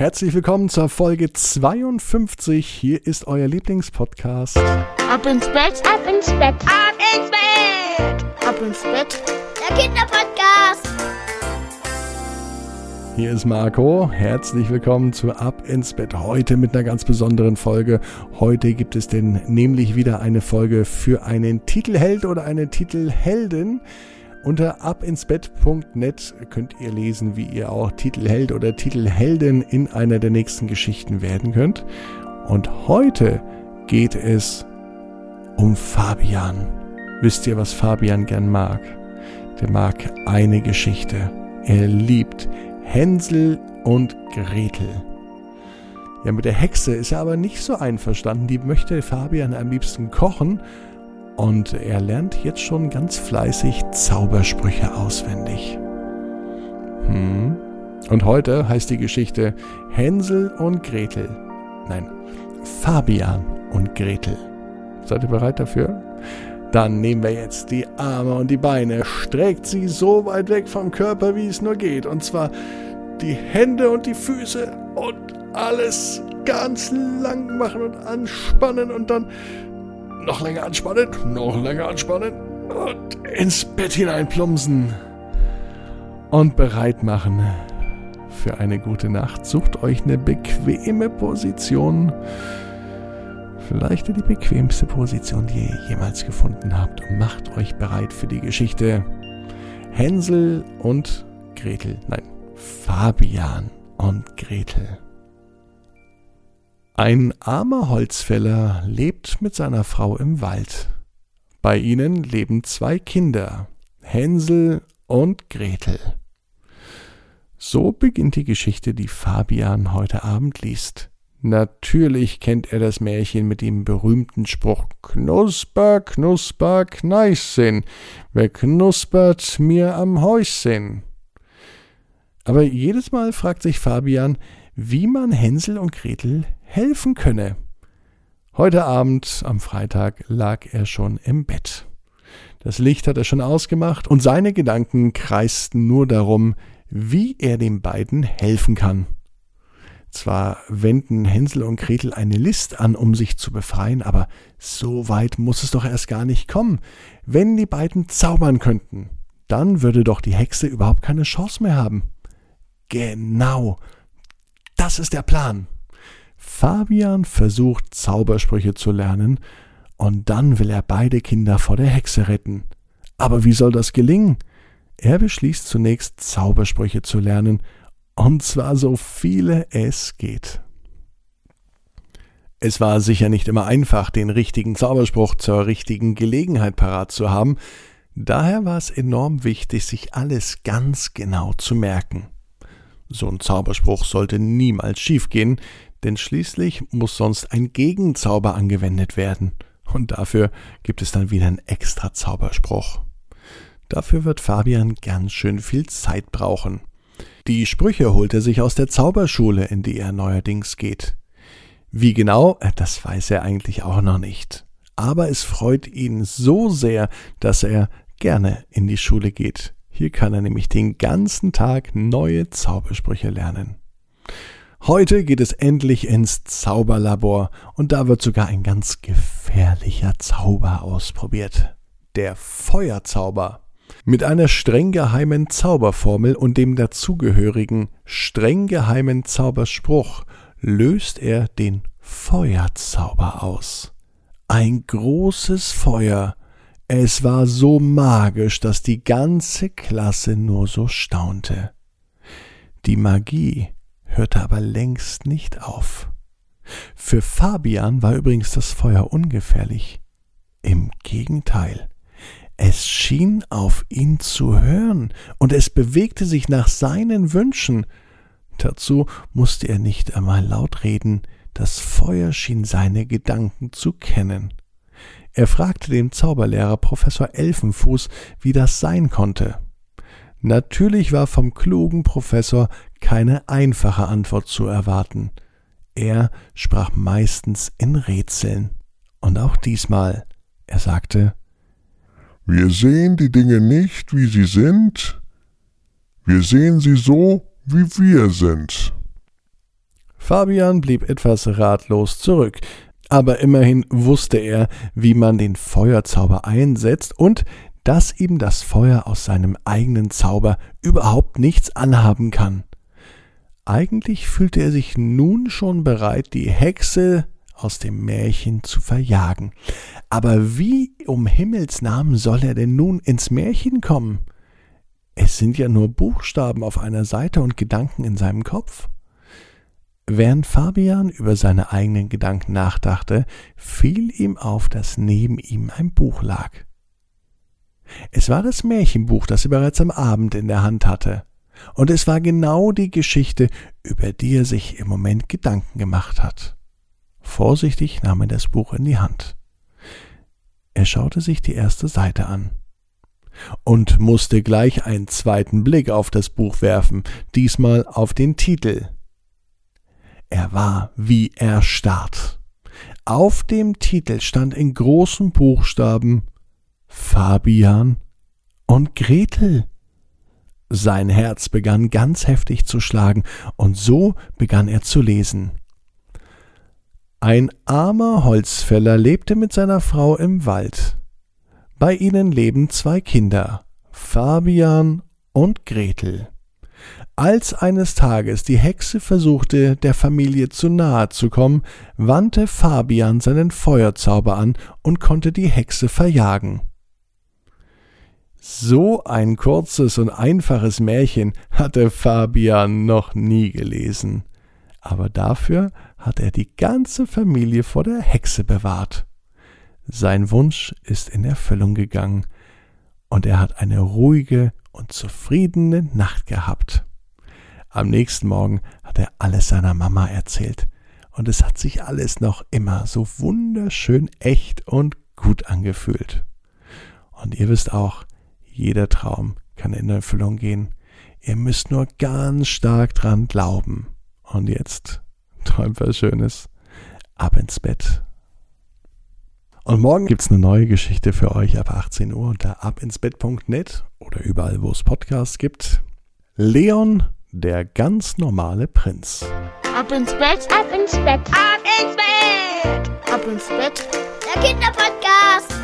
Herzlich willkommen zur Folge 52. Hier ist euer Lieblingspodcast. Ab ins Bett, ab ins Bett, ab ins Bett, ab ins Bett. Der Kinderpodcast. Hier ist Marco. Herzlich willkommen zu Ab ins Bett. Heute mit einer ganz besonderen Folge. Heute gibt es denn nämlich wieder eine Folge für einen Titelheld oder eine Titelheldin. Unter abinsbett.net könnt ihr lesen, wie ihr auch Titelheld oder Titelheldin in einer der nächsten Geschichten werden könnt. Und heute geht es um Fabian. Wisst ihr, was Fabian gern mag? Der mag eine Geschichte. Er liebt Hänsel und Gretel. Ja, mit der Hexe ist er aber nicht so einverstanden. Die möchte Fabian am liebsten kochen und er lernt jetzt schon ganz fleißig Zaubersprüche auswendig. Hm. Und heute heißt die Geschichte Hänsel und Gretel. Nein, Fabian und Gretel. Seid ihr bereit dafür? Dann nehmen wir jetzt die Arme und die Beine, streckt sie so weit weg vom Körper, wie es nur geht. Und zwar die Hände und die Füße und alles ganz lang machen und anspannen und dann noch länger anspannen, noch länger anspannen und ins Bett hineinplumpsen. Und bereit machen für eine gute Nacht. Sucht euch eine bequeme Position. Vielleicht die bequemste Position, die ihr jemals gefunden habt. Und macht euch bereit für die Geschichte Hänsel und Gretel. Nein, Fabian und Gretel. Ein armer Holzfäller lebt mit seiner Frau im Wald. Bei ihnen leben zwei Kinder, Hänsel und Gretel. So beginnt die Geschichte, die Fabian heute Abend liest. Natürlich kennt er das Märchen mit dem berühmten Spruch Knusper, Knusper, Kneißchen, wer knuspert mir am Häuschen? Aber jedes Mal fragt sich Fabian, wie man Hänsel und Gretel helfen könne. Heute Abend, am Freitag, lag er schon im Bett. Das Licht hat er schon ausgemacht und seine Gedanken kreisten nur darum, wie er den beiden helfen kann. Zwar wenden Hänsel und Gretel eine List an, um sich zu befreien, aber so weit muss es doch erst gar nicht kommen. Wenn die beiden zaubern könnten, dann würde doch die Hexe überhaupt keine Chance mehr haben. Genau, das ist der Plan. Fabian versucht Zaubersprüche zu lernen, und dann will er beide Kinder vor der Hexe retten. Aber wie soll das gelingen? Er beschließt zunächst Zaubersprüche zu lernen, und zwar so viele es geht. Es war sicher nicht immer einfach, den richtigen Zauberspruch zur richtigen Gelegenheit parat zu haben, daher war es enorm wichtig, sich alles ganz genau zu merken. So ein Zauberspruch sollte niemals schiefgehen, denn schließlich muss sonst ein Gegenzauber angewendet werden. Und dafür gibt es dann wieder einen extra Zauberspruch. Dafür wird Fabian ganz schön viel Zeit brauchen. Die Sprüche holt er sich aus der Zauberschule, in die er neuerdings geht. Wie genau, das weiß er eigentlich auch noch nicht. Aber es freut ihn so sehr, dass er gerne in die Schule geht. Hier kann er nämlich den ganzen Tag neue Zaubersprüche lernen. Heute geht es endlich ins Zauberlabor und da wird sogar ein ganz gefährlicher Zauber ausprobiert. Der Feuerzauber. Mit einer streng geheimen Zauberformel und dem dazugehörigen streng geheimen Zauberspruch löst er den Feuerzauber aus. Ein großes Feuer es war so magisch, dass die ganze Klasse nur so staunte. Die Magie hörte aber längst nicht auf. Für Fabian war übrigens das Feuer ungefährlich. Im Gegenteil, es schien auf ihn zu hören, und es bewegte sich nach seinen Wünschen. Dazu musste er nicht einmal laut reden, das Feuer schien seine Gedanken zu kennen. Er fragte den Zauberlehrer Professor Elfenfuß, wie das sein konnte. Natürlich war vom klugen Professor keine einfache Antwort zu erwarten. Er sprach meistens in Rätseln. Und auch diesmal, er sagte Wir sehen die Dinge nicht, wie sie sind, wir sehen sie so, wie wir sind. Fabian blieb etwas ratlos zurück, aber immerhin wusste er, wie man den Feuerzauber einsetzt und dass ihm das Feuer aus seinem eigenen Zauber überhaupt nichts anhaben kann. Eigentlich fühlte er sich nun schon bereit, die Hexe aus dem Märchen zu verjagen. Aber wie um Himmels Namen soll er denn nun ins Märchen kommen? Es sind ja nur Buchstaben auf einer Seite und Gedanken in seinem Kopf. Während Fabian über seine eigenen Gedanken nachdachte, fiel ihm auf, dass neben ihm ein Buch lag. Es war das Märchenbuch, das er bereits am Abend in der Hand hatte. Und es war genau die Geschichte, über die er sich im Moment Gedanken gemacht hat. Vorsichtig nahm er das Buch in die Hand. Er schaute sich die erste Seite an und musste gleich einen zweiten Blick auf das Buch werfen, diesmal auf den Titel. Er war wie erstarrt. Auf dem Titel stand in großen Buchstaben Fabian und Gretel. Sein Herz begann ganz heftig zu schlagen, und so begann er zu lesen. Ein armer Holzfäller lebte mit seiner Frau im Wald. Bei ihnen leben zwei Kinder, Fabian und Gretel. Als eines Tages die Hexe versuchte, der Familie zu nahe zu kommen, wandte Fabian seinen Feuerzauber an und konnte die Hexe verjagen. So ein kurzes und einfaches Märchen hatte Fabian noch nie gelesen aber dafür hat er die ganze Familie vor der Hexe bewahrt. Sein Wunsch ist in Erfüllung gegangen, und er hat eine ruhige und zufriedene Nacht gehabt. Am nächsten Morgen hat er alles seiner Mama erzählt, und es hat sich alles noch immer so wunderschön echt und gut angefühlt. Und ihr wisst auch, jeder Traum kann in Erfüllung gehen. Ihr müsst nur ganz stark dran glauben. Und jetzt träumt was Schönes. Ab ins Bett. Und morgen gibt es eine neue Geschichte für euch ab 18 Uhr unter abinsbett.net oder überall, wo es Podcasts gibt. Leon, der ganz normale Prinz. Ab ins Bett, Ab ins Bett. ab ins Bett, Ab ins Bett. der Kinderpodcast.